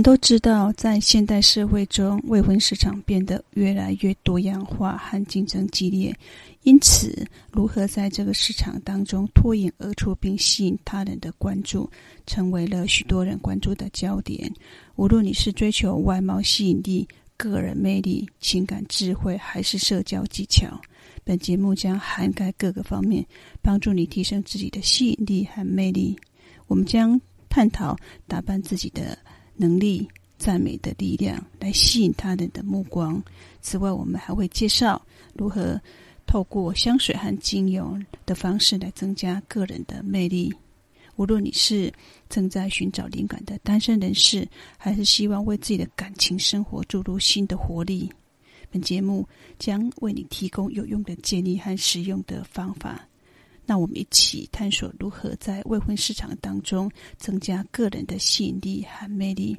我们都知道，在现代社会中，未婚市场变得越来越多样化和竞争激烈。因此，如何在这个市场当中脱颖而出，并吸引他人的关注，成为了许多人关注的焦点。无论你是追求外貌吸引力、个人魅力、情感智慧，还是社交技巧，本节目将涵盖各个方面，帮助你提升自己的吸引力和魅力。我们将探讨打扮自己的能力、赞美的力量，来吸引他人的目光。此外，我们还会介绍如何透过香水和精油的方式来增加个人的魅力。无论你是正在寻找灵感的单身人士，还是希望为自己的感情生活注入新的活力，本节目将为你提供有用的建议和实用的方法。那我们一起探索如何在未婚市场当中增加个人的吸引力和魅力。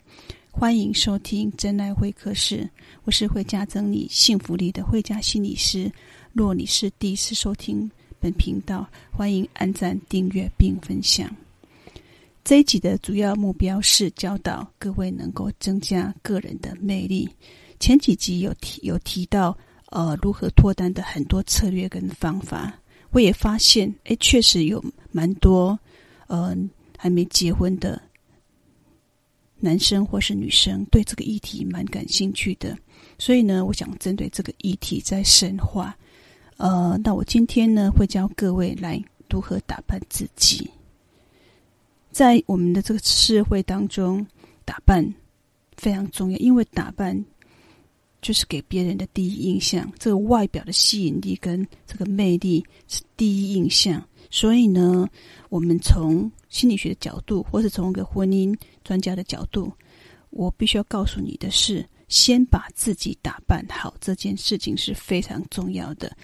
欢迎收听真爱会客室，我是会加增你幸福力的慧家心理师。若你是第一次收听本频道，欢迎按赞、订阅并分享。这一集的主要目标是教导各位能够增加个人的魅力。前几集有提有提到，呃，如何脱单的很多策略跟方法。我也发现，哎，确实有蛮多，呃，还没结婚的男生或是女生对这个议题蛮感兴趣的。所以呢，我想针对这个议题再深化。呃，那我今天呢，会教各位来如何打扮自己。在我们的这个社会当中，打扮非常重要，因为打扮。就是给别人的第一印象，这个外表的吸引力跟这个魅力是第一印象。所以呢，我们从心理学的角度，或是从一个婚姻专家的角度，我必须要告诉你的是，先把自己打扮好，这件事情是非常重要的。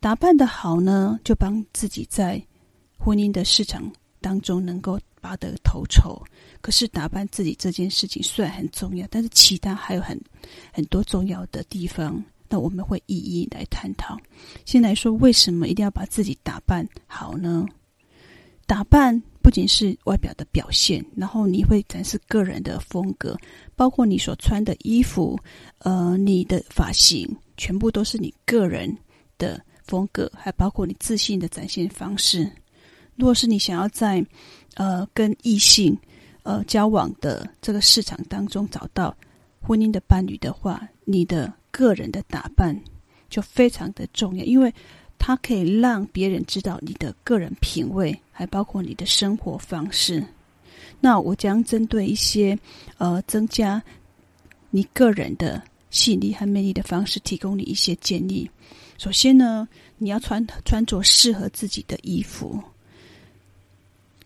打扮得好呢，就帮自己在婚姻的市场当中能够拔得头筹。可是打扮自己这件事情虽然很重要，但是其他还有很很多重要的地方，那我们会一一来探讨。先来说，为什么一定要把自己打扮好呢？打扮不仅是外表的表现，然后你会展示个人的风格，包括你所穿的衣服，呃，你的发型，全部都是你个人的风格，还包括你自信的展现方式。如果是你想要在呃跟异性呃，交往的这个市场当中找到婚姻的伴侣的话，你的个人的打扮就非常的重要，因为它可以让别人知道你的个人品味，还包括你的生活方式。那我将针对一些呃增加你个人的吸引力和魅力的方式，提供你一些建议。首先呢，你要穿穿着适合自己的衣服。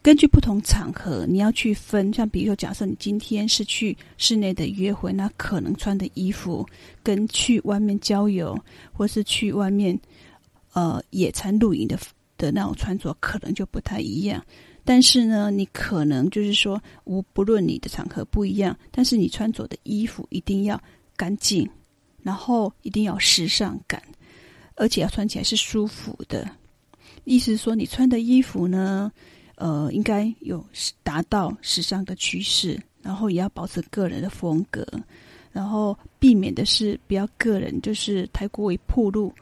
根据不同场合，你要去分。像比如说，假设你今天是去室内的约会，那可能穿的衣服跟去外面郊游，或是去外面呃野餐露营的的那种穿着，可能就不太一样。但是呢，你可能就是说，无不论你的场合不一样，但是你穿着的衣服一定要干净，然后一定要时尚感，而且要穿起来是舒服的。意思说，你穿的衣服呢，呃，应该有达到时尚的趋势，然后也要保持个人的风格，然后避免的是不要个人就是太过于暴露。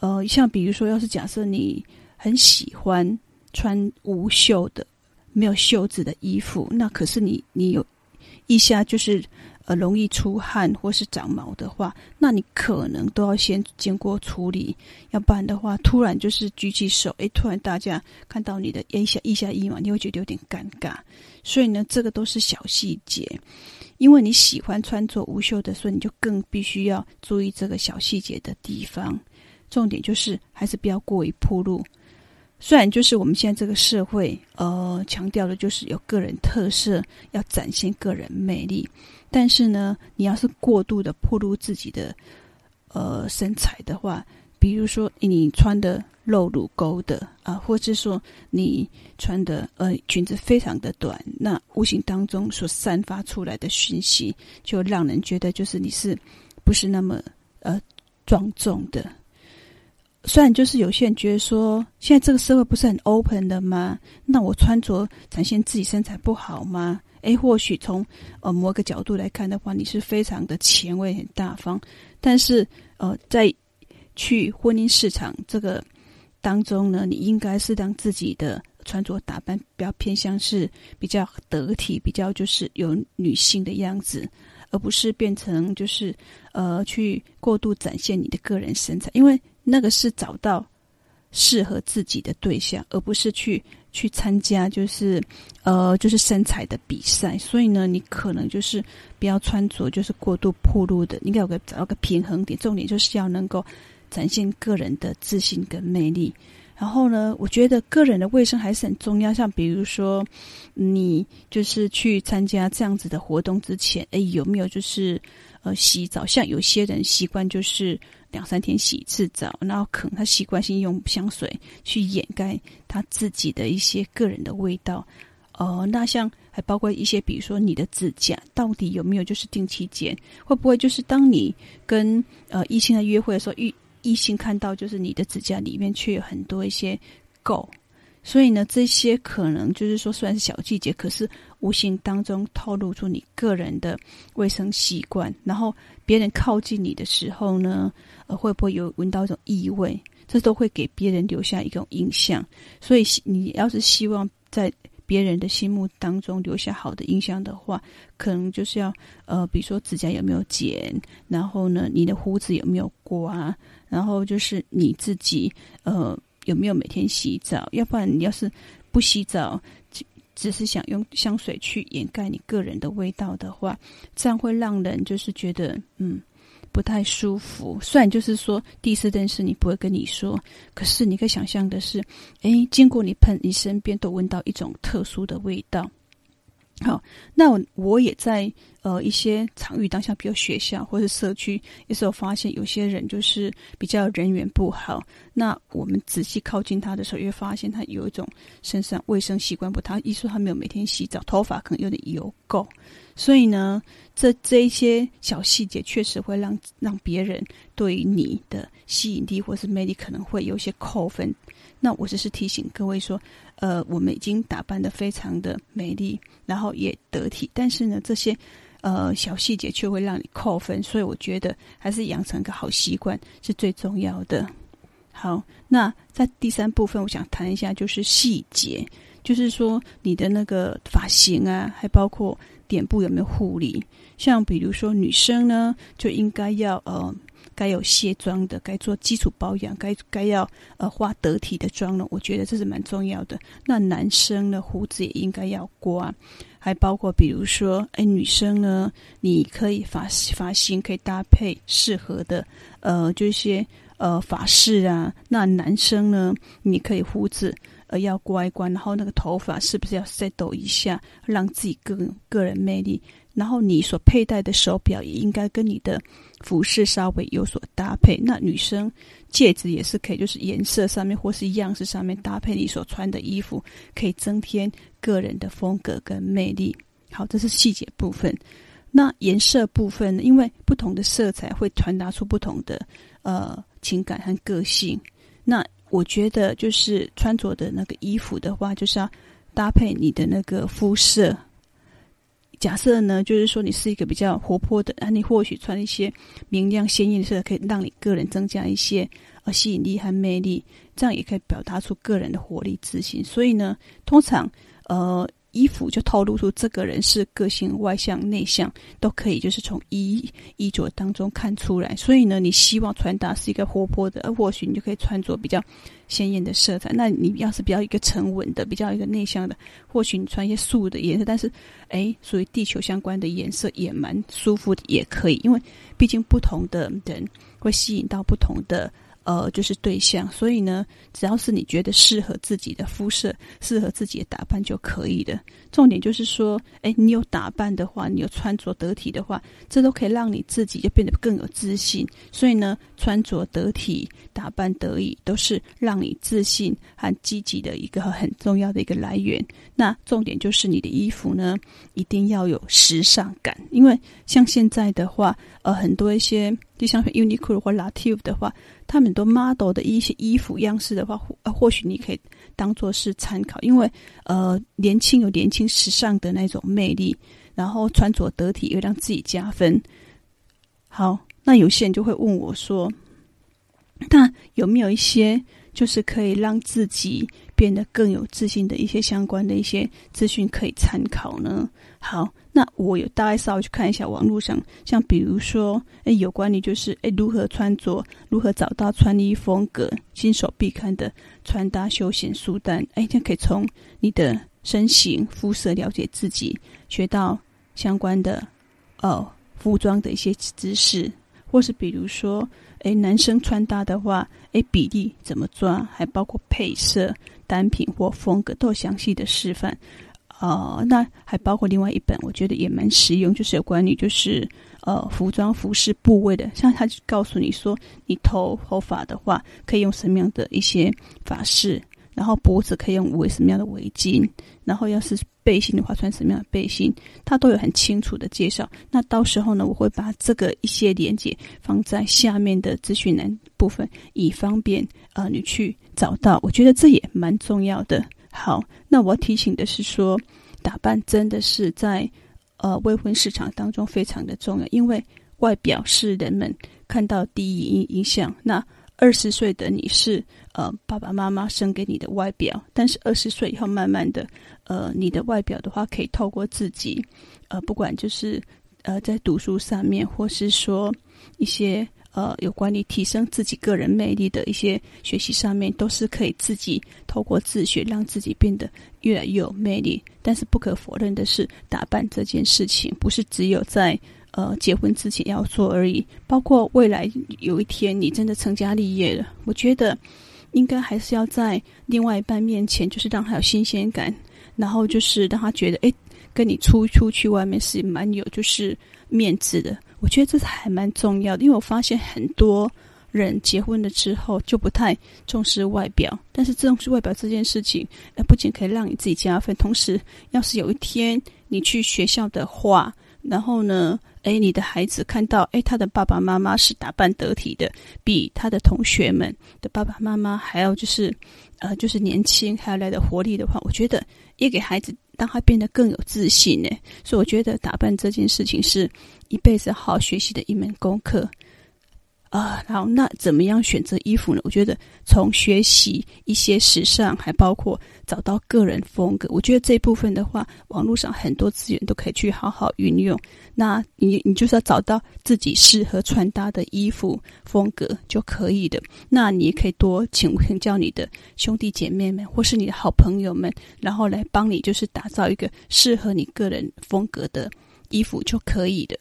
呃，像比如说，要是假设你很喜欢穿无袖的、没有袖子的衣服，那可是你你有一下就是。呃，容易出汗或是长毛的话，那你可能都要先经过处理，要不然的话，突然就是举起手，诶，突然大家看到你的腋下腋下衣嘛，你会觉得有点尴尬。所以呢，这个都是小细节，因为你喜欢穿着无袖的，所以你就更必须要注意这个小细节的地方。重点就是还是不要过于铺露。虽然就是我们现在这个社会，呃，强调的就是有个人特色，要展现个人魅力。但是呢，你要是过度的暴露自己的呃身材的话，比如说你穿的露乳沟的啊，或者是说你穿的呃裙子非常的短，那无形当中所散发出来的讯息，就让人觉得就是你是不是那么呃庄重的。虽然就是有些人觉得说，现在这个社会不是很 open 的吗？那我穿着展现自己身材不好吗？诶，或许从呃某个角度来看的话，你是非常的前卫、很大方。但是呃，在去婚姻市场这个当中呢，你应该是让自己的穿着打扮比较偏向是比较得体、比较就是有女性的样子，而不是变成就是呃去过度展现你的个人身材，因为。那个是找到适合自己的对象，而不是去去参加就是呃就是身材的比赛。所以呢，你可能就是不要穿着就是过度暴露的，应该有个找到个平衡点。重点就是要能够展现个人的自信跟魅力。然后呢，我觉得个人的卫生还是很重要。像比如说，你就是去参加这样子的活动之前，哎，有没有就是呃洗澡？像有些人习惯就是。两三天洗一次澡，然后可能他习惯性用香水去掩盖他自己的一些个人的味道。呃，那像还包括一些，比如说你的指甲到底有没有就是定期剪？会不会就是当你跟呃异性在约会的时候，异异性看到就是你的指甲里面却有很多一些垢？所以呢，这些可能就是说，虽然是小细节，可是无形当中透露出你个人的卫生习惯。然后别人靠近你的时候呢，呃，会不会有闻到一种异味？这都会给别人留下一种印象。所以，你要是希望在别人的心目当中留下好的印象的话，可能就是要呃，比如说指甲有没有剪，然后呢，你的胡子有没有刮，然后就是你自己呃。有没有每天洗澡？要不然你要是不洗澡，只只是想用香水去掩盖你个人的味道的话，这样会让人就是觉得嗯不太舒服。虽然就是说第四件事你不会跟你说，可是你可以想象的是，诶，经过你喷，你身边都闻到一种特殊的味道。好，那我也在呃一些场域当下，比如学校或者社区，有时候发现有些人就是比较人缘不好。那我们仔细靠近他的时候，也会发现他有一种身上卫生习惯不太，一说他没有每天洗澡，头发可能有点油垢。所以呢，这这一些小细节确实会让让别人对于你的吸引力或是魅力可能会有一些扣分。那我只是提醒各位说，呃，我们已经打扮得非常的美丽，然后也得体，但是呢，这些呃小细节却会让你扣分，所以我觉得还是养成个好习惯是最重要的。好，那在第三部分，我想谈一下就是细节，就是说你的那个发型啊，还包括脸部有没有护理，像比如说女生呢，就应该要呃。该有卸妆的，该做基础保养，该该要呃化得体的妆容，我觉得这是蛮重要的。那男生呢，胡子也应该要刮，还包括比如说，哎，女生呢，你可以发发型可以搭配适合的呃这些呃发饰啊。那男生呢，你可以胡子呃要刮一刮，然后那个头发是不是要再抖一下，让自己个个人魅力。然后你所佩戴的手表也应该跟你的服饰稍微有所搭配。那女生戒指也是可以，就是颜色上面或是样式上面搭配你所穿的衣服，可以增添个人的风格跟魅力。好，这是细节部分。那颜色部分呢，因为不同的色彩会传达出不同的呃情感和个性。那我觉得就是穿着的那个衣服的话，就是要搭配你的那个肤色。假设呢，就是说你是一个比较活泼的，那，你或许穿一些明亮鲜艳的色，可以让你个人增加一些呃吸引力和魅力，这样也可以表达出个人的活力自信。所以呢，通常呃。衣服就透露出这个人是个性外向内向都可以，就是从衣衣着当中看出来。所以呢，你希望传达是一个活泼的，或许你就可以穿着比较鲜艳的色彩。那你要是比较一个沉稳的，比较一个内向的，或许你穿一些素的颜色，但是诶，属于地球相关的颜色也蛮舒服的，也可以。因为毕竟不同的人会吸引到不同的。呃，就是对象，所以呢，只要是你觉得适合自己的肤色、适合自己的打扮就可以的。重点就是说，哎，你有打扮的话，你有穿着得体的话，这都可以让你自己就变得更有自信。所以呢，穿着得体、打扮得意，都是让你自信和积极的一个很重要的一个来源。那重点就是你的衣服呢，一定要有时尚感，因为像现在的话，呃，很多一些就像 Uniqlo 或 Lativ 的话，他们都 model 的一些衣服样式的话，或或许你可以当做是参考，因为呃，年轻有年轻时尚的那种魅力，然后穿着得体又让自己加分。好，那有些人就会问我说，那有没有一些就是可以让自己变得更有自信的一些相关的一些资讯可以参考呢？好。那我有大概稍微去看一下网络上，像比如说，诶，有关于就是诶如何穿着，如何找到穿衣风格，新手必看的穿搭休闲书单，诶，就可以从你的身形、肤色了解自己，学到相关的呃服装的一些知识，或是比如说，诶，男生穿搭的话，诶，比例怎么抓，还包括配色、单品或风格都有详细的示范。呃，那还包括另外一本，我觉得也蛮实用，就是有关于就是呃服装服饰部位的，像他就告诉你说，你头头发的话可以用什么样的一些发饰，然后脖子可以用围什么样的围巾，然后要是背心的话穿什么样的背心，他都有很清楚的介绍。那到时候呢，我会把这个一些连接放在下面的资讯栏部分，以方便呃你去找到。我觉得这也蛮重要的。好，那我提醒的是说，打扮真的是在呃未婚市场当中非常的重要，因为外表是人们看到第一印象。那二十岁的你是呃爸爸妈妈生给你的外表，但是二十岁以后慢慢的呃你的外表的话，可以透过自己呃不管就是呃在读书上面，或是说一些。呃，有关于提升自己个人魅力的一些学习上面，都是可以自己透过自学，让自己变得越来越有魅力。但是不可否认的是，打扮这件事情不是只有在呃结婚之前要做而已，包括未来有一天你真的成家立业了，我觉得应该还是要在另外一半面前，就是让他有新鲜感，然后就是让他觉得，诶，跟你出出去外面是蛮有就是面子的。我觉得这是还蛮重要的，因为我发现很多人结婚了之后就不太重视外表，但是重视外表这件事情，呃，不仅可以让你自己加分，同时，要是有一天你去学校的话，然后呢，哎，你的孩子看到，哎，他的爸爸妈妈是打扮得体的，比他的同学们的爸爸妈妈还要就是，呃，就是年轻，还要来的活力的话，我觉得也给孩子。让他变得更有自信呢，所以我觉得打扮这件事情是一辈子好好学习的一门功课。啊，然后那怎么样选择衣服呢？我觉得从学习一些时尚，还包括找到个人风格。我觉得这部分的话，网络上很多资源都可以去好好运用。那你你就是要找到自己适合穿搭的衣服风格就可以的。那你也可以多请请教你的兄弟姐妹们，或是你的好朋友们，然后来帮你就是打造一个适合你个人风格的衣服就可以的。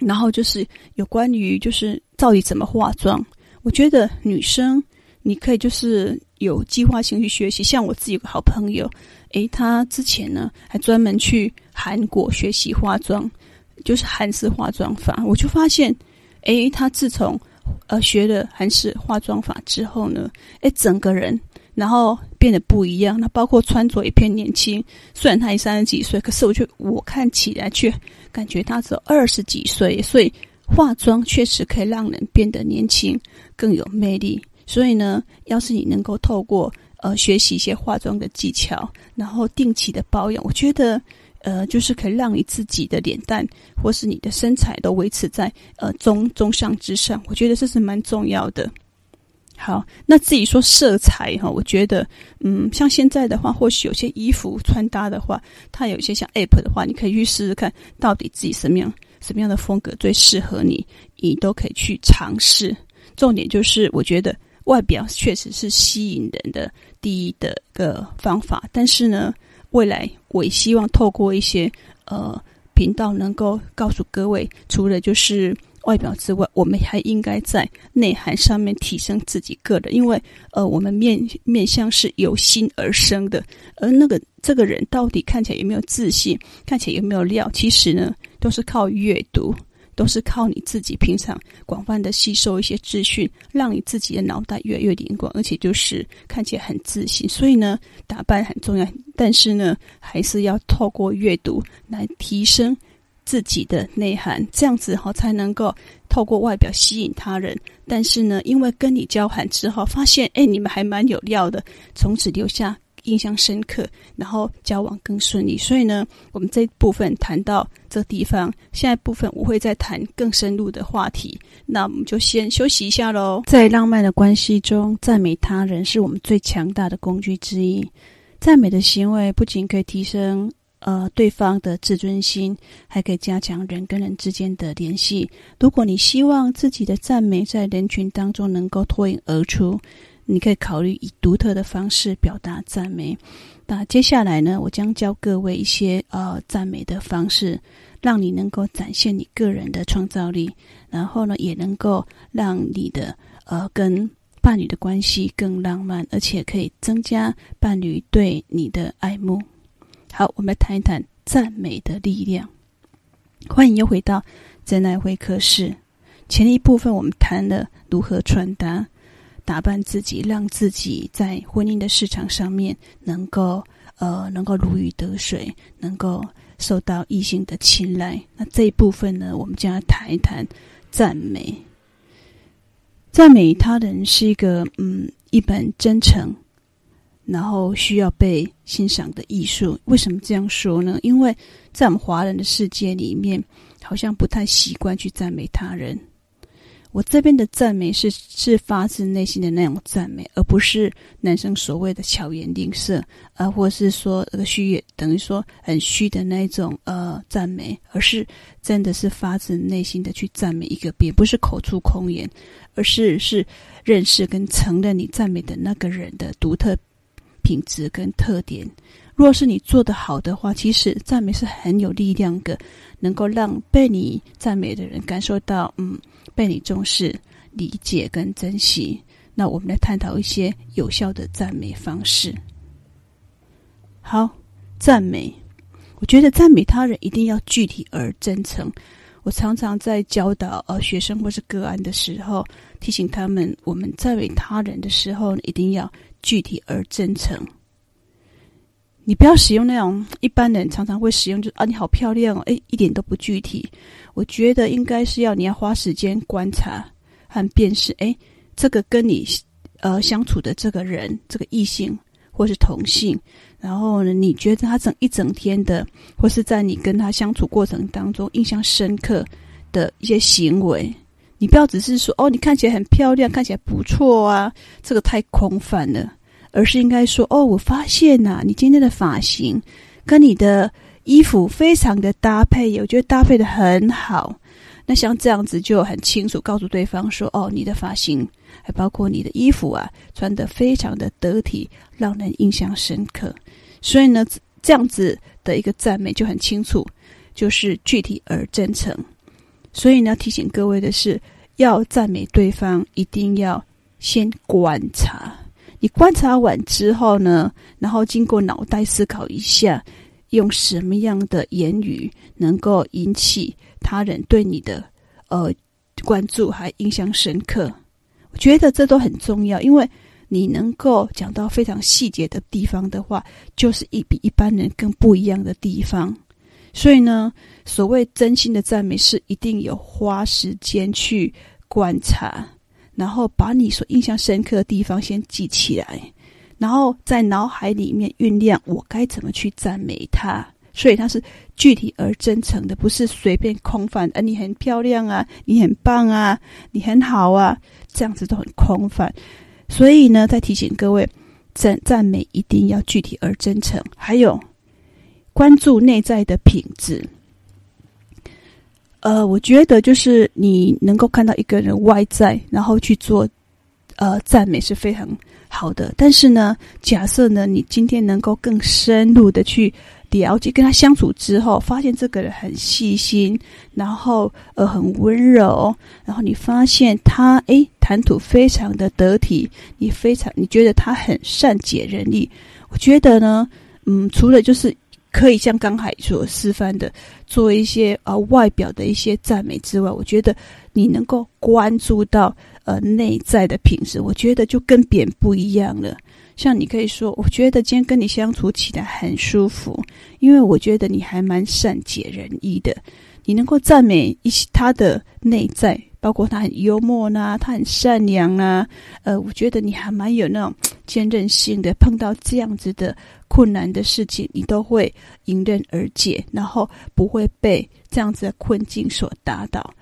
然后就是有关于就是到底怎么化妆，我觉得女生你可以就是有计划性去学习。像我自己有个好朋友，诶，她之前呢还专门去韩国学习化妆，就是韩式化妆法。我就发现，诶，她自从呃学了韩式化妆法之后呢，诶，整个人。然后变得不一样，那包括穿着也偏年轻。虽然她也三十几岁，可是我觉得我看起来却感觉他只有二十几岁。所以化妆确实可以让人变得年轻，更有魅力。所以呢，要是你能够透过呃学习一些化妆的技巧，然后定期的保养，我觉得呃就是可以让你自己的脸蛋或是你的身材都维持在呃中中上之上。我觉得这是蛮重要的。好，那自己说色彩哈，我觉得，嗯，像现在的话，或许有些衣服穿搭的话，它有一些像 App 的话，你可以去试试看，到底自己什么样什么样的风格最适合你，你都可以去尝试。重点就是，我觉得外表确实是吸引人的第一的一个方法，但是呢，未来我也希望透过一些呃频道，能够告诉各位，除了就是。外表之外，我们还应该在内涵上面提升自己个人，因为呃，我们面面相是由心而生的，而那个这个人到底看起来有没有自信，看起来有没有料，其实呢，都是靠阅读，都是靠你自己平常广泛的吸收一些资讯，让你自己的脑袋越来越灵光，而且就是看起来很自信。所以呢，打扮很重要，但是呢，还是要透过阅读来提升。自己的内涵，这样子哈才能够透过外表吸引他人。但是呢，因为跟你交谈之后，发现哎，你们还蛮有料的，从此留下印象深刻，然后交往更顺利。所以呢，我们这部分谈到这地方，下一部分我会再谈更深入的话题。那我们就先休息一下喽。在浪漫的关系中，赞美他人是我们最强大的工具之一。赞美的行为不仅可以提升呃对方的自尊心，还可以加强人跟人之间的联系。如果你希望自己的赞美在人群当中能够脱颖而出，你可以考虑以独特的方式表达赞美。那接下来呢，我将教各位一些呃赞美的方式，让你能够展现你个人的创造力，然后呢，也能够让你的呃跟。伴侣的关系更浪漫，而且可以增加伴侣对你的爱慕。好，我们来谈一谈赞美的力量。欢迎又回到真爱会客室。前一部分我们谈了如何穿搭、打扮自己，让自己在婚姻的市场上面能够呃能够如鱼得水，能够受到异性的青睐。那这一部分呢，我们将要谈一谈赞美。赞美他人是一个嗯，一本真诚，然后需要被欣赏的艺术。为什么这样说呢？因为在我们华人的世界里面，好像不太习惯去赞美他人。我这边的赞美是是发自内心的那种赞美，而不是男生所谓的巧言令色，啊，或是说那个虚，等于说很虚的那种呃赞美，而是真的是发自内心的去赞美一个别，不是口出空言，而是是认识跟承认你赞美的那个人的独特品质跟特点。若是你做得好的话，其实赞美是很有力量的，能够让被你赞美的人感受到，嗯，被你重视、理解跟珍惜。那我们来探讨一些有效的赞美方式。好，赞美，我觉得赞美他人一定要具体而真诚。我常常在教导呃学生或是个案的时候，提醒他们，我们赞美他人的时候，一定要具体而真诚。你不要使用那种一般人常常会使用，就啊，你好漂亮哦，诶，一点都不具体。我觉得应该是要你要花时间观察和辨识，诶，这个跟你呃相处的这个人，这个异性或是同性，然后呢，你觉得他整一整天的，或是在你跟他相处过程当中印象深刻的一些行为，你不要只是说哦，你看起来很漂亮，看起来不错啊，这个太空泛了。而是应该说：“哦，我发现呐、你今天的发型跟你的衣服非常的搭配，我觉得搭配得很好。那像这样子就很清楚告诉对方说：‘哦，你的发型还包括你的衣服啊，穿得非常的得体，让人印象深刻。’所以呢，这样子的一个赞美就很清楚，就是具体而真诚。所以呢，提醒各位的是，要赞美对方，一定要先观察。”你观察完之后呢，然后经过脑袋思考一下，用什么样的言语能够引起他人对你的呃关注还印象深刻？我觉得这都很重要，因为你能够讲到非常细节的地方的话，就是一比一般人更不一样的地方。所以呢，所谓真心的赞美是一定有花时间去观察。然后把你所印象深刻的地方先记起来，然后在脑海里面酝酿我该怎么去赞美他。所以他是具体而真诚的，不是随便空泛。啊，你很漂亮啊，你很棒啊，你很好啊，这样子都很空泛。所以呢，再提醒各位，赞赞美一定要具体而真诚，还有关注内在的品质。呃，我觉得就是你能够看到一个人外在，然后去做呃赞美是非常好的。但是呢，假设呢，你今天能够更深入的去了解，跟他相处之后，发现这个人很细心，然后呃很温柔，然后你发现他诶谈吐非常的得体，你非常你觉得他很善解人意。我觉得呢，嗯，除了就是。可以像刚才所示范的，做一些呃外表的一些赞美之外，我觉得你能够关注到呃内在的品质，我觉得就跟别人不一样了。像你可以说，我觉得今天跟你相处起来很舒服，因为我觉得你还蛮善解人意的。你能够赞美一些他的内在，包括他很幽默呐，他很善良啊，呃，我觉得你还蛮有那种坚韧性的。碰到这样子的困难的事情，你都会迎刃而解，然后不会被这样子的困境所打倒。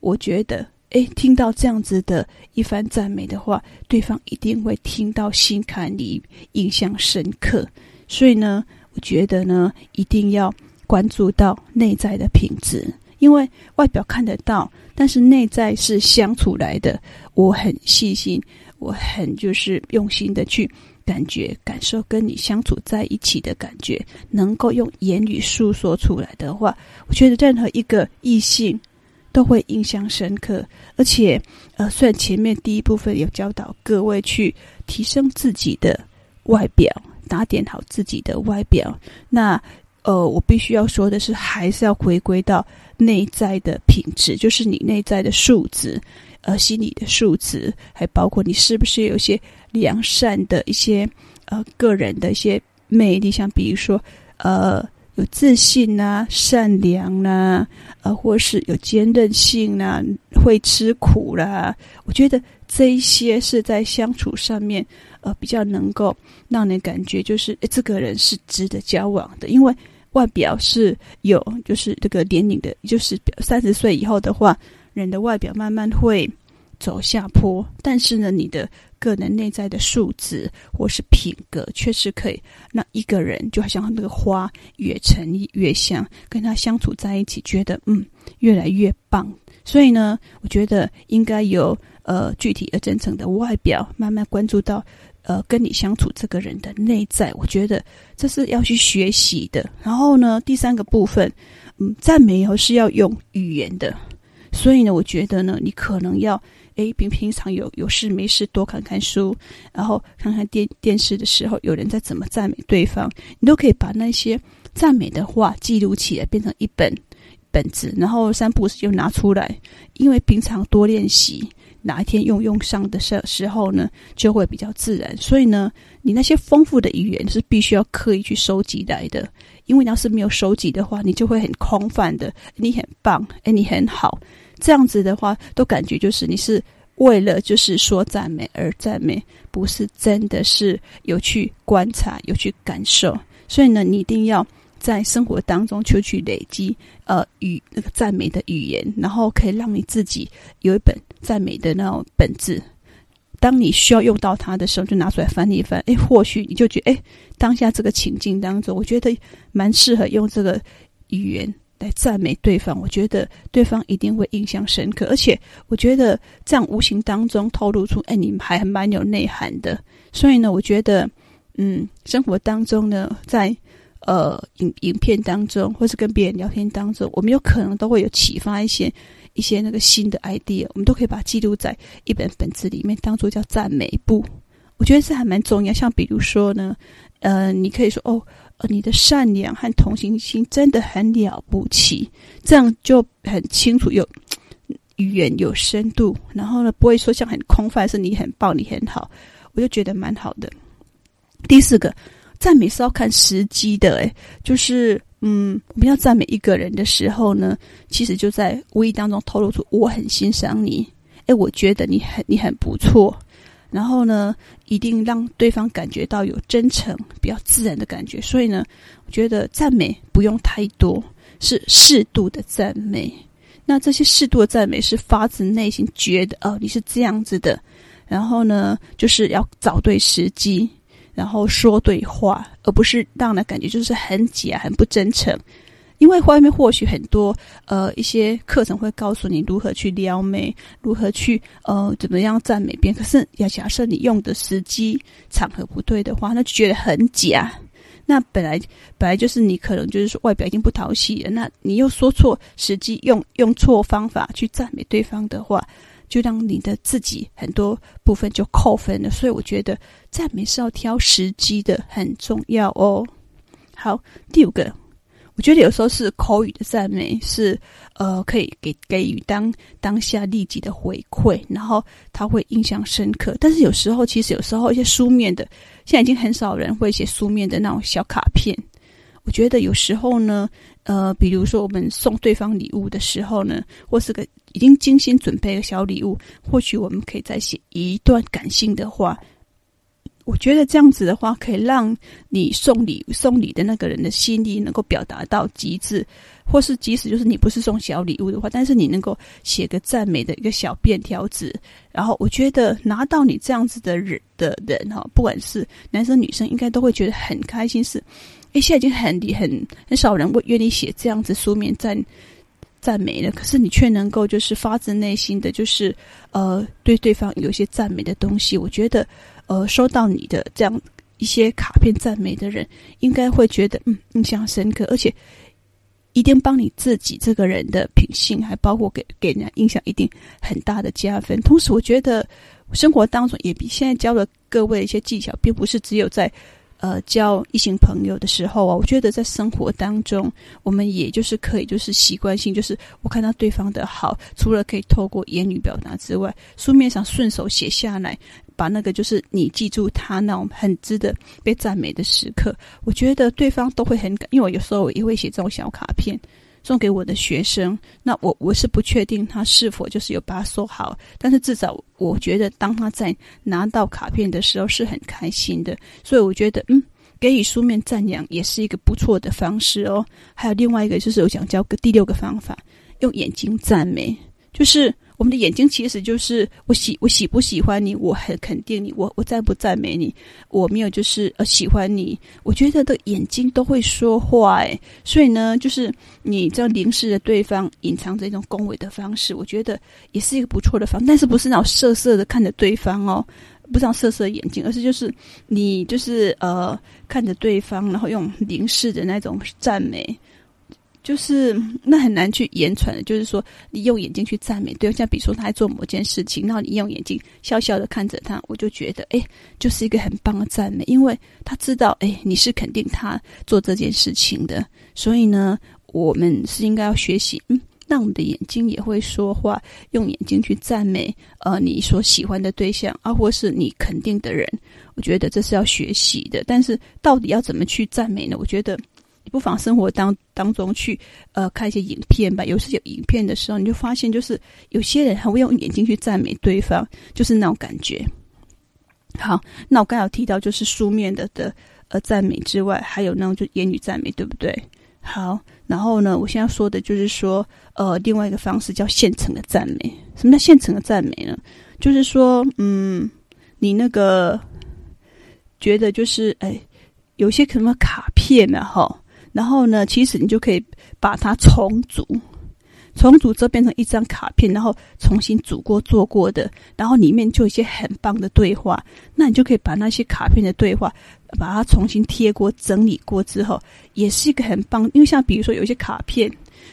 我觉得，诶，听到这样子的一番赞美的话，对方一定会听到心坎里，印象深刻。所以呢，我觉得呢，一定要。关注到内在的品质，因为外表看得到，但是内在是相处来的。我很细心，我很就是用心的去感觉、感受跟你相处在一起的感觉，能够用言语诉说出来的话，我觉得任何一个异性都会印象深刻。而且，呃，虽然前面第一部分有教导各位去提升自己的外表，打点好自己的外表，那。呃，我必须要说的是，还是要回归到内在的品质，就是你内在的素质，呃，心理的素质，还包括你是不是有些良善的一些呃个人的一些魅力，像比如说呃有自信呐、善良呐、啊，呃，或是有坚韧性呐、啊、会吃苦啦。我觉得这一些是在相处上面呃比较能够让人感觉就是这个人是值得交往的，因为。外表是有，就是这个年龄的，就是三十岁以后的话，人的外表慢慢会走下坡。但是呢，你的个人内在的素质或是品格，确实可以让一个人就好像那个花越陈越香，跟他相处在一起，觉得嗯越来越棒。所以呢，我觉得应该有呃具体而真诚的外表，慢慢关注到。呃，跟你相处这个人的内在，我觉得这是要去学习的。然后呢，第三个部分，嗯，赞美以后是要用语言的。所以呢，我觉得呢，你可能要，诶，平平常有有事没事多看看书，然后看看电电视的时候，有人在怎么赞美对方，你都可以把那些赞美的话记录起来，变成一本本子，然后三不五时就拿出来，因为平常多练习。哪一天用用上的时时候呢，就会比较自然。所以呢，你那些丰富的语言是必须要刻意去收集来的。因为你要是没有收集的话，你就会很空泛的。你很棒，哎，你很好，这样子的话，都感觉就是你是为了就是说赞美而赞美，不是真的是有去观察、有去感受。所以呢，你一定要。在生活当中就去累积呃语那个赞美的语言，然后可以让你自己有一本赞美的那种本质。当你需要用到它的时候，就拿出来翻一翻。哎，或许你就觉得，哎，当下这个情境当中，我觉得蛮适合用这个语言来赞美对方。我觉得对方一定会印象深刻，而且我觉得这样无形当中透露出，哎，你还蛮有内涵的。所以呢，我觉得，嗯，生活当中呢，在呃，影影片当中，或是跟别人聊天当中，我们有可能都会有启发一些一些那个新的 idea，我们都可以把它记录在一本本子里面，当做叫赞美簿。我觉得这还蛮重要。像比如说呢，呃，你可以说哦，你的善良和同情心真的很了不起，这样就很清楚，有语言有深度，然后呢，不会说像很空泛，是你很棒，你很好，我就觉得蛮好的。第四个。赞美是要看时机的，诶，就是，嗯，我们要赞美一个人的时候呢，其实就在无意当中透露出我很欣赏你，诶，我觉得你很你很不错，然后呢，一定让对方感觉到有真诚、比较自然的感觉。所以呢，我觉得赞美不用太多，是适度的赞美。那这些适度的赞美是发自内心觉得，哦，你是这样子的，然后呢，就是要找对时机。然后说对话，而不是让人感觉就是很假、很不真诚。因为外面或许很多呃一些课程会告诉你如何去撩妹，如何去呃怎么样赞美别人。可是要假设你用的时机场合不对的话，那就觉得很假。那本来本来就是你可能就是说外表已经不讨喜了，那你又说错时机，用用错方法去赞美对方的话。就让你的自己很多部分就扣分了，所以我觉得赞美是要挑时机的，很重要哦。好，第五个，我觉得有时候是口语的赞美是呃可以给给予当当下立即的回馈，然后他会印象深刻。但是有时候其实有时候一些书面的，现在已经很少人会写书面的那种小卡片。我觉得有时候呢，呃，比如说我们送对方礼物的时候呢，或是个已经精心准备的小礼物，或许我们可以再写一段感性的话。我觉得这样子的话，可以让你送礼送礼的那个人的心意能够表达到极致，或是即使就是你不是送小礼物的话，但是你能够写个赞美的一个小便条纸，然后我觉得拿到你这样子的人的人哈，不管是男生女生，应该都会觉得很开心。是，诶，现在已经很很很少人会愿意写这样子书面赞赞美了，可是你却能够就是发自内心的就是呃对对方有一些赞美的东西，我觉得。呃，收到你的这样一些卡片赞美的人，应该会觉得嗯印象深刻，而且一定帮你自己这个人的品性，还包括给给人家印象一定很大的加分。同时，我觉得生活当中也比现在教了各位一些技巧，并不是只有在呃交异性朋友的时候啊。我觉得在生活当中，我们也就是可以就是习惯性，就是我看到对方的好，除了可以透过言语表达之外，书面上顺手写下来。把那个就是你记住他那种很值得被赞美的时刻，我觉得对方都会很感，因为我有时候也会写这种小卡片送给我的学生。那我我是不确定他是否就是有把它收好，但是至少我觉得当他在拿到卡片的时候是很开心的。所以我觉得，嗯，给予书面赞扬也是一个不错的方式哦。还有另外一个就是我想教个第六个方法，用眼睛赞美，就是。我们的眼睛其实就是我喜我喜不喜欢你，我很肯定你，我我赞不赞美你，我没有就是呃喜欢你，我觉得的眼睛都会说话诶，所以呢，就是你这样凝视着对方，隐藏着一种恭维的方式，我觉得也是一个不错的方，但是不是那种色色的看着对方哦，不是那种色色的眼睛，而是就是你就是呃看着对方，然后用凝视的那种赞美。就是那很难去言传的，就是说你用眼睛去赞美对，像比如说他在做某件事情，然后你用眼睛笑笑的看着他，我就觉得哎，就是一个很棒的赞美，因为他知道哎你是肯定他做这件事情的，所以呢，我们是应该要学习，嗯，让我们的眼睛也会说话，用眼睛去赞美呃你所喜欢的对象啊，或是你肯定的人，我觉得这是要学习的。但是到底要怎么去赞美呢？我觉得。不妨生活当当中去，呃，看一些影片吧。有时有影片的时候，你就发现，就是有些人还会用眼睛去赞美对方，就是那种感觉。好，那我刚才有提到，就是书面的的呃赞美之外，还有那种就言语赞美，对不对？好，然后呢，我现在说的就是说，呃，另外一个方式叫现成的赞美。什么叫现成的赞美呢？就是说，嗯，你那个觉得就是，哎，有些什么卡片呢？哈。然后呢，其实你就可以把它重组，重组之后变成一张卡片，然后重新组过做过的，然后里面就有一些很棒的对话。那你就可以把那些卡片的对话，把它重新贴过、整理过之后，也是一个很棒。因为像比如说有一些卡片，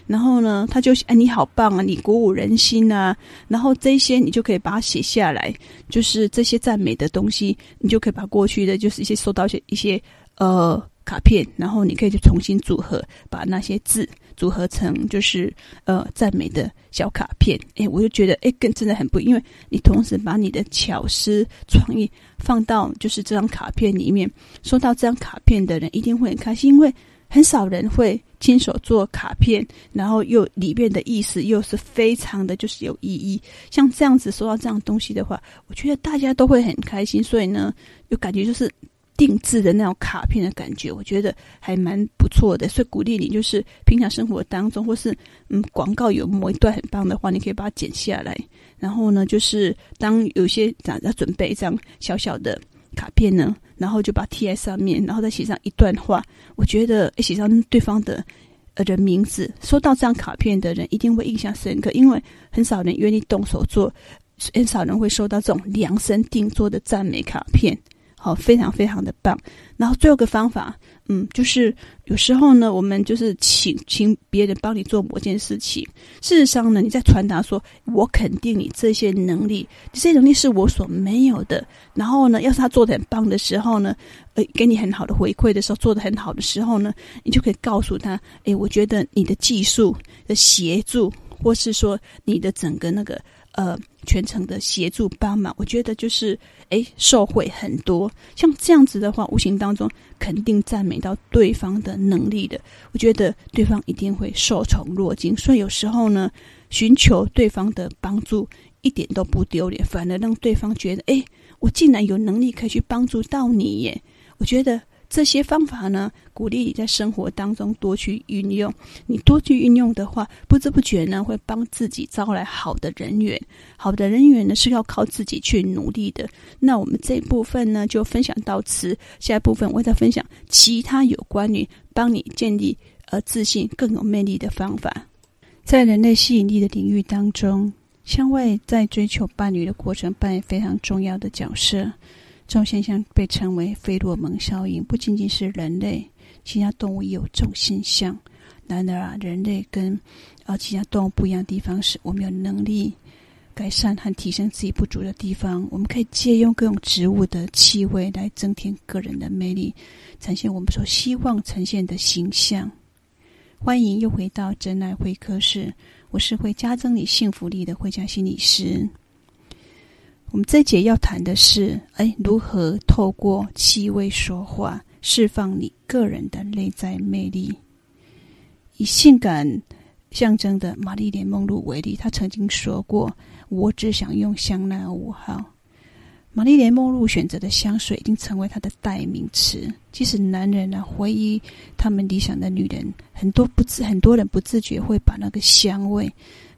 然后呢，他就哎你好棒啊，你鼓舞人心啊，然后这些你就可以把它写下来，就是这些赞美的东西，你就可以把过去的就是一些收到一些一些呃。卡片，然后你可以去重新组合，把那些字组合成就是呃赞美的小卡片。诶，我就觉得诶，更真的很不，因为你同时把你的巧思创意放到就是这张卡片里面，收到这张卡片的人一定会很开心，因为很少人会亲手做卡片，然后又里面的意思又是非常的就是有意义。像这样子收到这样东西的话，我觉得大家都会很开心，所以呢，有感觉就是。定制的那种卡片的感觉，我觉得还蛮不错的，所以鼓励你，就是平常生活当中，或是嗯广告有某一段很棒的话，你可以把它剪下来，然后呢，就是当有些想要准备一张小小的卡片呢，然后就把贴在上面，然后再写上一段话，我觉得写上对方的呃的名字，收到这张卡片的人一定会印象深刻，因为很少人愿意动手做，很少人会收到这种量身定做的赞美卡片。好，非常非常的棒。然后最后个方法，嗯，就是有时候呢，我们就是请请别人帮你做某件事情。事实上呢，你在传达说，我肯定你这些能力，这些能力是我所没有的。然后呢，要是他做的很棒的时候呢，呃，给你很好的回馈的时候，做的很好的时候呢，你就可以告诉他，诶，我觉得你的技术的协助，或是说你的整个那个。呃全程的协助帮忙，我觉得就是诶受惠很多。像这样子的话，无形当中肯定赞美到对方的能力的，我觉得对方一定会受宠若惊。所以有时候呢，寻求对方的帮助一点都不丢脸，反而让对方觉得诶，我竟然有能力可以去帮助到你耶！我觉得。这些方法呢，鼓励你在生活当中多去运用。你多去运用的话，不知不觉呢，会帮自己招来好的人缘。好的人缘呢，是要靠自己去努力的。那我们这一部分呢，就分享到此。下一部分我再分享其他有关于帮你建立呃自信、更有魅力的方法。在人类吸引力的领域当中，相位在追求伴侣的过程扮演非常重要的角色。这种现象被称为费洛蒙效应，不仅仅是人类，其他动物也有这种现象。然而啊，人类跟啊其他动物不一样的地方是，我们有能力改善和提升自己不足的地方。我们可以借用各种植物的气味来增添个人的魅力，呈现我们所希望呈现的形象。欢迎又回到真爱会客室，我是会加增你幸福力的慧嘉心理师。我们这节要谈的是，哎，如何透过气味说话，释放你个人的内在魅力。以性感象征的玛丽莲梦露为例，她曾经说过：“我只想用香奈儿五号。”玛丽莲梦露选择的香水已经成为她的代名词。即使男人呢，回忆他们理想的女人，很多不自很多人不自觉会把那个香味。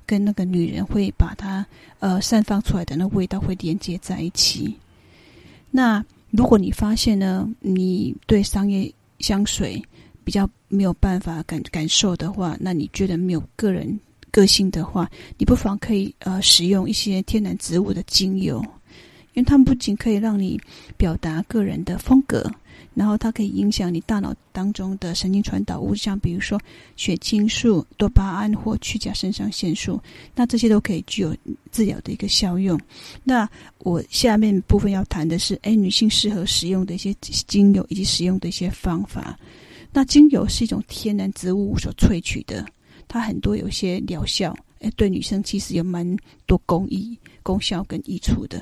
跟那个女人会把她呃散发出来的那味道会连接在一起。那如果你发现呢，你对商业香水比较没有办法感感受的话，那你觉得没有个人个性的话，你不妨可以呃使用一些天然植物的精油，因为它们不仅可以让你表达个人的风格。然后它可以影响你大脑当中的神经传导物，像比如说血清素、多巴胺或去甲肾上腺素，那这些都可以具有治疗的一个效用。那我下面部分要谈的是，哎，女性适合使用的一些精油以及使用的一些方法。那精油是一种天然植物所萃取的，它很多有些疗效，哎，对女生其实有蛮多公益、功效跟益处的。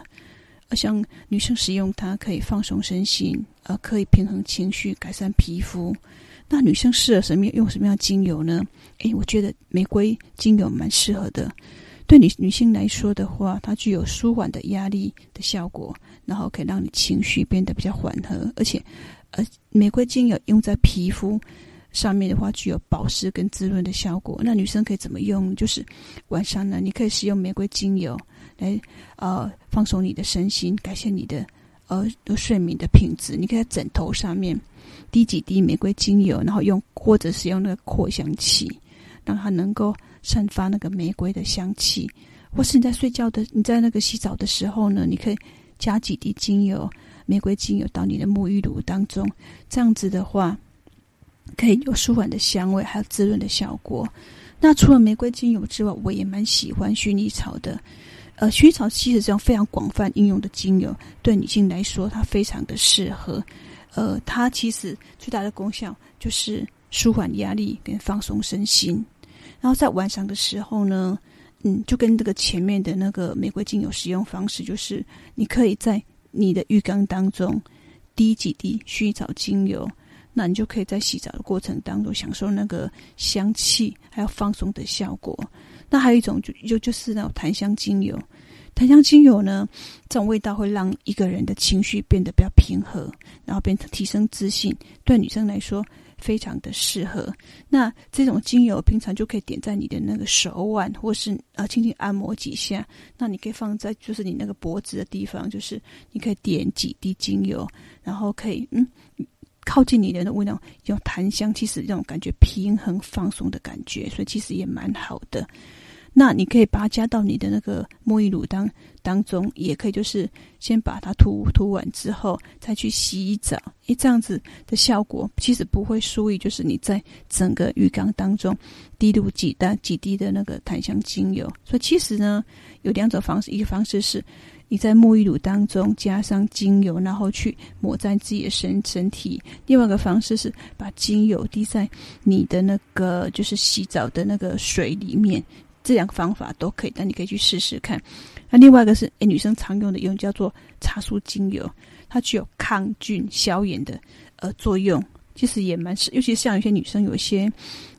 而像女生使用它，可以放松身心，呃，可以平衡情绪，改善皮肤。那女生适合什么用什么样的精油呢？诶，我觉得玫瑰精油蛮适合的。对女女性来说的话，它具有舒缓的压力的效果，然后可以让你情绪变得比较缓和。而且，呃，玫瑰精油用在皮肤上面的话，具有保湿跟滋润的效果。那女生可以怎么用？就是晚上呢，你可以使用玫瑰精油。来，呃，放松你的身心，改善你的呃睡眠的品质。你可以在枕头上面滴几滴玫瑰精油，然后用或者是用那个扩香器，让它能够散发那个玫瑰的香气。或是你在睡觉的，你在那个洗澡的时候呢，你可以加几滴精油，玫瑰精油到你的沐浴乳当中。这样子的话，可以有舒缓的香味，还有滋润的效果。那除了玫瑰精油之外，我也蛮喜欢薰衣草的。呃，薰衣草其实这种非常广泛应用的精油，对女性来说，它非常的适合。呃，它其实最大的功效就是舒缓压力跟放松身心。然后在晚上的时候呢，嗯，就跟这个前面的那个玫瑰精油使用方式，就是你可以在你的浴缸当中滴几滴薰衣草精油，那你就可以在洗澡的过程当中享受那个香气还有放松的效果。那还有一种就就就是那种檀香精油，檀香精油呢，这种味道会让一个人的情绪变得比较平和，然后变成提升自信，对女生来说非常的适合。那这种精油平常就可以点在你的那个手腕，或是呃轻轻按摩几下。那你可以放在就是你那个脖子的地方，就是你可以点几滴精油，然后可以嗯。靠近你的那味道，有檀香，其实这种感觉平衡放松的感觉，所以其实也蛮好的。那你可以把它加到你的那个沐浴乳当当中，也可以就是先把它涂涂完之后再去洗澡，诶，这样子的效果其实不会输于就是你在整个浴缸当中滴入几滴几滴的那个檀香精油。所以其实呢，有两种方式，一个方式是。你在沐浴乳当中加上精油，然后去抹在自己的身身体。另外一个方式是把精油滴在你的那个就是洗澡的那个水里面，这两个方法都可以，但你可以去试试看。那另外一个是，诶，女生常用的用叫做茶树精油，它具有抗菌消炎的呃作用，其实也蛮适，尤其像有些女生有一些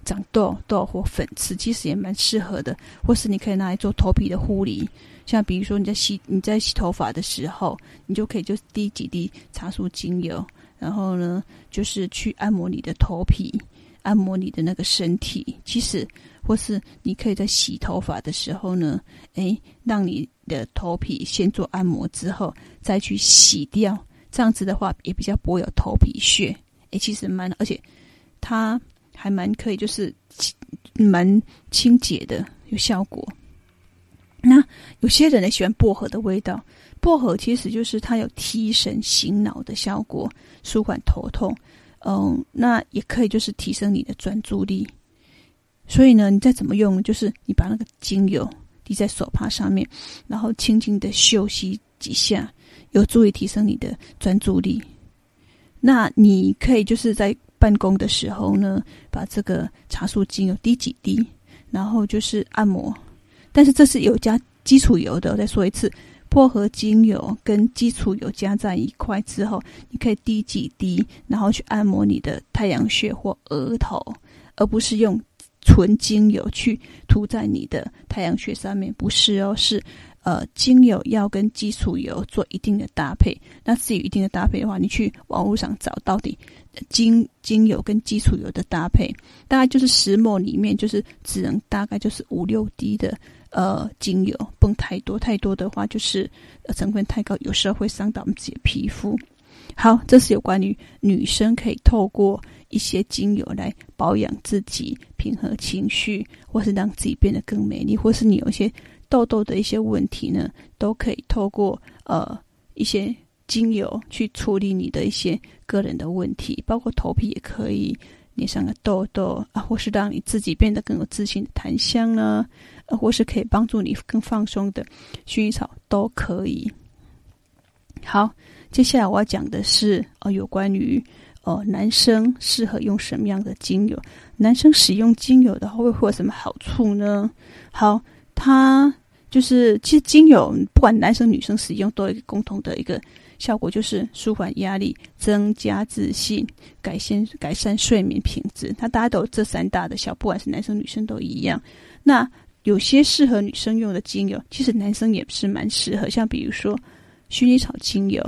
长痘痘或粉刺，其实也蛮适合的。或是你可以拿来做头皮的护理，像比如说你在洗你在洗头发的时候，你就可以就滴几滴茶树精油，然后呢，就是去按摩你的头皮。按摩你的那个身体，其实或是你可以在洗头发的时候呢，诶，让你的头皮先做按摩之后再去洗掉，这样子的话也比较不会有头皮屑。诶，其实蛮，而且它还蛮可以，就是蛮清洁的，有效果。那有些人呢喜欢薄荷的味道，薄荷其实就是它有提神醒脑的效果，舒缓头痛。嗯，那也可以，就是提升你的专注力。所以呢，你再怎么用，就是你把那个精油滴在手帕上面，然后轻轻的嗅吸几下，有助于提升你的专注力。那你可以就是在办公的时候呢，把这个茶树精油滴几滴，然后就是按摩。但是这是有加基础油的，我再说一次。薄荷精油跟基础油加在一块之后，你可以滴几滴，然后去按摩你的太阳穴或额头，而不是用纯精油去涂在你的太阳穴上面。不是哦，是呃，精油要跟基础油做一定的搭配。那至于一定的搭配的话，你去网络上找到底精精油跟基础油的搭配，大概就是石墨里面就是只能大概就是五六滴的。呃，精油不太多，太多的话就是成分太高，有时候会伤到我们自己的皮肤。好，这是有关于女生可以透过一些精油来保养自己、平和情绪，或是让自己变得更美丽，或是你有一些痘痘的一些问题呢，都可以透过呃一些精油去处理你的一些个人的问题，包括头皮也可以。你上个痘痘啊，或是让你自己变得更有自信的檀香呢，呃，或是可以帮助你更放松的薰衣草都可以。好，接下来我要讲的是呃，有关于哦男生适合用什么样的精油？男生使用精油的话，会会有什么好处呢？好，它就是其实精油不管男生女生使用，都有一个共同的一个。效果就是舒缓压力、增加自信、改善改善睡眠品质。它大家都有这三大的效，不管是男生女生都一样。那有些适合女生用的精油，其实男生也是蛮适合。像比如说薰衣草精油，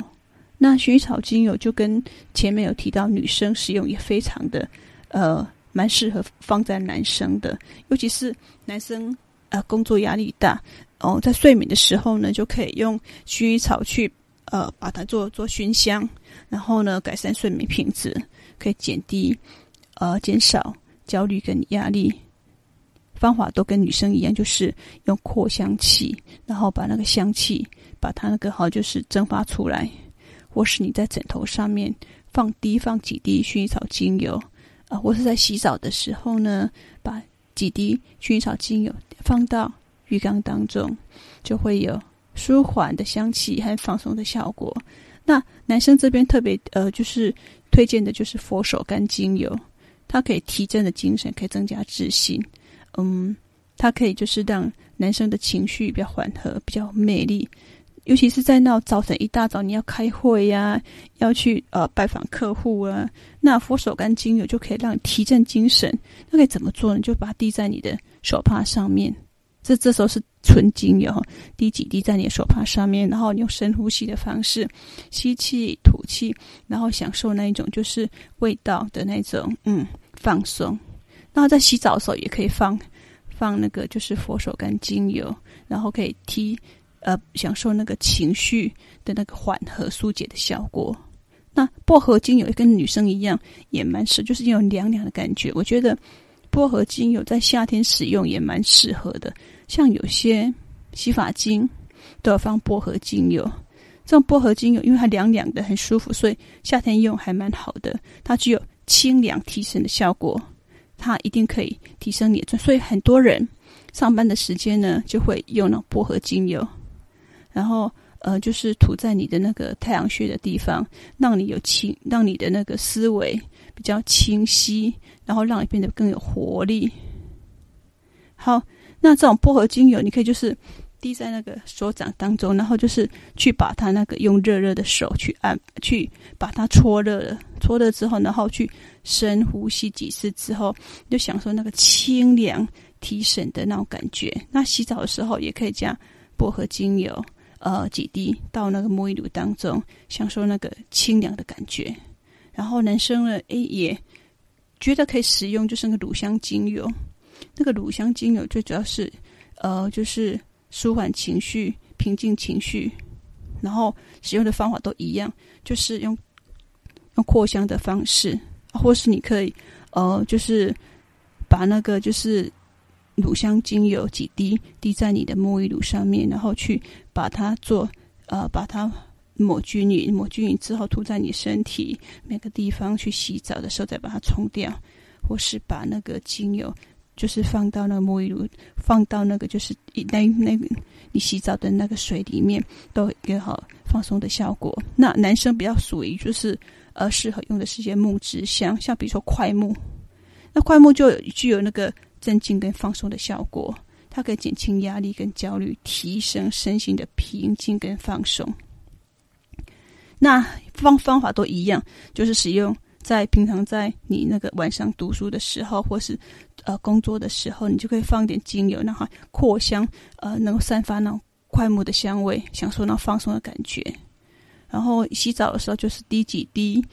那薰衣草精油就跟前面有提到，女生使用也非常的呃蛮适合放在男生的，尤其是男生呃工作压力大哦，在睡眠的时候呢，就可以用薰衣草去。呃，把它做做熏香，然后呢，改善睡眠品质，可以减低呃减少焦虑跟压力。方法都跟女生一样，就是用扩香器，然后把那个香气，把它那个好就是蒸发出来，或是你在枕头上面放滴放几滴薰衣草精油啊、或是在洗澡的时候呢，把几滴薰衣草精油放到浴缸当中，就会有。舒缓的香气和放松的效果。那男生这边特别呃，就是推荐的就是佛手柑精油，它可以提振的精神，可以增加自信。嗯，它可以就是让男生的情绪比较缓和，比较有魅力。尤其是在那早晨一大早你要开会呀、要去呃拜访客户啊，那佛手柑精油就可以让你提振精神。那可以怎么做呢？就把它滴在你的手帕上面。这这时候是纯精油，滴几滴在你的手帕上面，然后你用深呼吸的方式吸气吐气，然后享受那一种就是味道的那种嗯放松。那在洗澡的时候也可以放放那个就是佛手柑精油，然后可以提呃享受那个情绪的那个缓和疏解的效果。那薄荷精油跟女生一样也蛮适，就是有凉凉的感觉。我觉得薄荷精油在夏天使用也蛮适合的。像有些洗发精都要放薄荷精油，这种薄荷精油因为它凉凉的很舒服，所以夏天用还蛮好的。它具有清凉提神的效果，它一定可以提升你的。所以很多人上班的时间呢，就会用那种薄荷精油，然后呃，就是涂在你的那个太阳穴的地方，让你有清，让你的那个思维比较清晰，然后让你变得更有活力。好。那这种薄荷精油，你可以就是滴在那个手掌当中，然后就是去把它那个用热热的手去按，去把它搓热了，搓热之后，然后去深呼吸几次之后，就享受那个清凉提神的那种感觉。那洗澡的时候也可以加薄荷精油，呃，几滴到那个沐浴露当中，享受那个清凉的感觉。然后男生呢，诶也觉得可以使用，就是那个乳香精油。那个乳香精油最主要是，呃，就是舒缓情绪、平静情绪，然后使用的方法都一样，就是用用扩香的方式，或是你可以，呃，就是把那个就是乳香精油几滴滴在你的沐浴露上面，然后去把它做，呃，把它抹均匀，抹均匀之后涂在你身体每个地方，去洗澡的时候再把它冲掉，或是把那个精油。就是放到那个沐浴露，放到那个就是那那你洗澡的那个水里面，都有一个好放松的效果。那男生比较属于就是呃适合用的是些木质香，像比如说快木，那快木就具有那个镇静跟放松的效果，它可以减轻压力跟焦虑，提升身心的平静跟放松。那方方法都一样，就是使用。在平常在你那个晚上读书的时候，或是呃工作的时候，你就可以放点精油，让它扩香，呃，能够散发那种快木的香味，享受那放松的感觉。然后洗澡的时候，就是滴几滴，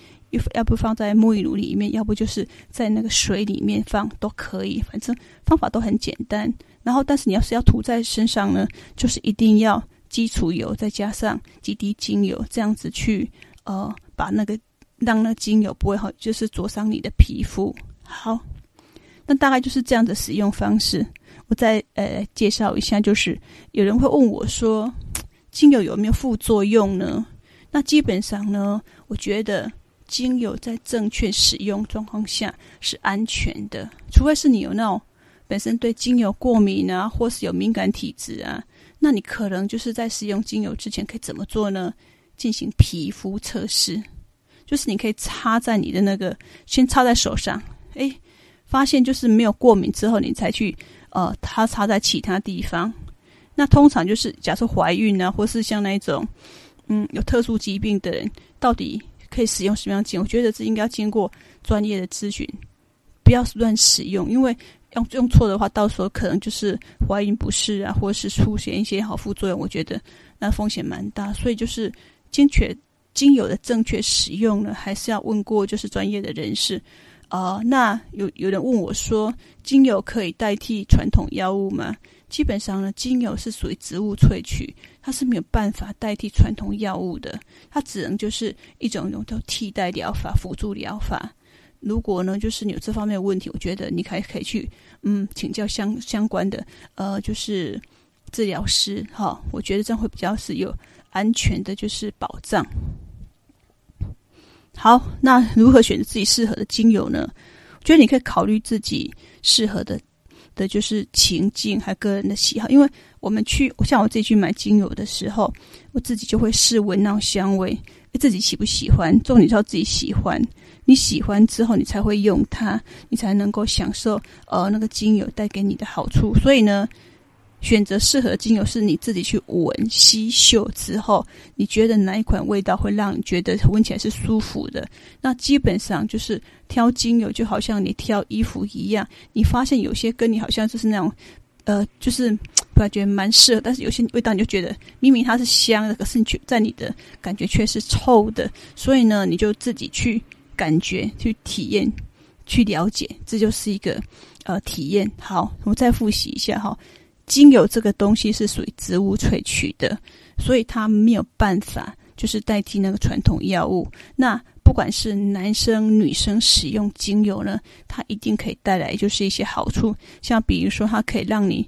要不放在沐浴露里面，要不就是在那个水里面放都可以，反正方法都很简单。然后，但是你要是要涂在身上呢，就是一定要基础油再加上几滴精油，这样子去呃把那个。让那个精油不会好，就是灼伤你的皮肤。好，那大概就是这样的使用方式。我再呃介绍一下，就是有人会问我说，精油有没有副作用呢？那基本上呢，我觉得精油在正确使用状况下是安全的，除非是你有那种本身对精油过敏啊，或是有敏感体质啊，那你可能就是在使用精油之前可以怎么做呢？进行皮肤测试。就是你可以擦在你的那个，先擦在手上，诶，发现就是没有过敏之后，你才去呃，它擦在其他地方。那通常就是假设怀孕啊，或是像那种嗯有特殊疾病的人，到底可以使用什么样的精油？我觉得这应该要经过专业的咨询，不要乱使用，因为用用错的话，到时候可能就是怀孕不适啊，或者是出现一些好副作用。我觉得那风险蛮大，所以就是精确。精油的正确使用呢，还是要问过就是专业的人士啊、呃。那有有人问我说，精油可以代替传统药物吗？基本上呢，精油是属于植物萃取，它是没有办法代替传统药物的，它只能就是一种一种叫替代疗法、辅助疗法。如果呢，就是你有这方面的问题，我觉得你还可以去嗯请教相相关的呃就是治疗师哈、我觉得这样会比较是有安全的，就是保障。好，那如何选择自己适合的精油呢？我觉得你可以考虑自己适合的的，就是情境还个人的喜好。因为我们去，像我自己去买精油的时候，我自己就会试闻那种香味，自己喜不喜欢？重点是要自己喜欢，你喜欢之后，你才会用它，你才能够享受呃那个精油带给你的好处。所以呢。选择适合精油是你自己去闻、吸嗅之后，你觉得哪一款味道会让你觉得闻起来是舒服的？那基本上就是挑精油，就好像你挑衣服一样。你发现有些跟你好像就是那种，呃，就是感觉蛮适合，但是有些味道你就觉得明明它是香的，可是你却在你的感觉却是臭的。所以呢，你就自己去感觉、去体验、去了解，这就是一个呃体验。好，我再复习一下哈。精油这个东西是属于植物萃取的，所以它没有办法就是代替那个传统药物。那不管是男生女生使用精油呢，它一定可以带来就是一些好处，像比如说它可以让你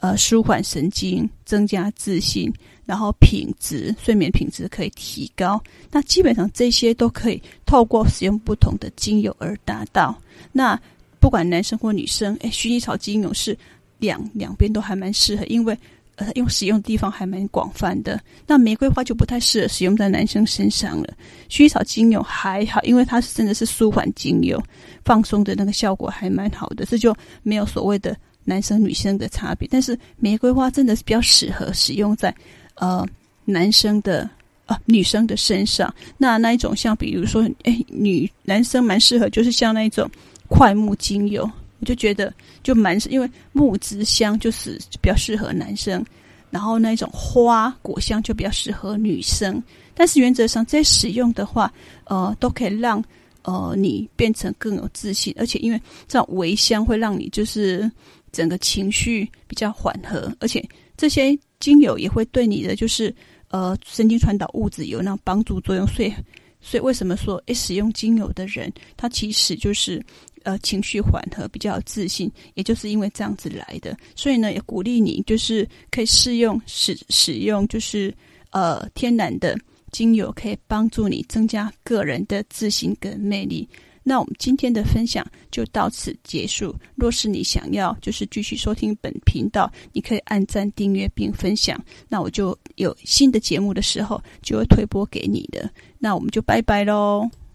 呃舒缓神经、增加自信，然后品质睡眠品质可以提高。那基本上这些都可以透过使用不同的精油而达到。那不管男生或女生，诶，薰衣草精油是。两两边都还蛮适合，因为呃用使用地方还蛮广泛的。那玫瑰花就不太适合使用在男生身上了。薰衣草精油还好，因为它是真的是舒缓精油，放松的那个效果还蛮好的，这就没有所谓的男生女生的差别，但是玫瑰花真的是比较适合使用在呃男生的啊女生的身上。那那一种像比如说，哎，女男生蛮适合，就是像那一种快木精油，我就觉得就蛮，因为木质香就是比较适合男生，然后那种花果香就比较适合女生。但是原则上在使用的话，呃，都可以让。呃，你变成更有自信，而且因为这种微香会让你就是整个情绪比较缓和，而且这些精油也会对你的就是呃神经传导物质有那种帮助作用，所以所以为什么说诶使用精油的人他其实就是呃情绪缓和比较有自信，也就是因为这样子来的，所以呢也鼓励你就是可以试用使使用就是呃天然的。精油可以帮助你增加个人的自信跟魅力。那我们今天的分享就到此结束。若是你想要就是继续收听本频道，你可以按赞、订阅并分享。那我就有新的节目的时候就会推播给你的。那我们就拜拜喽。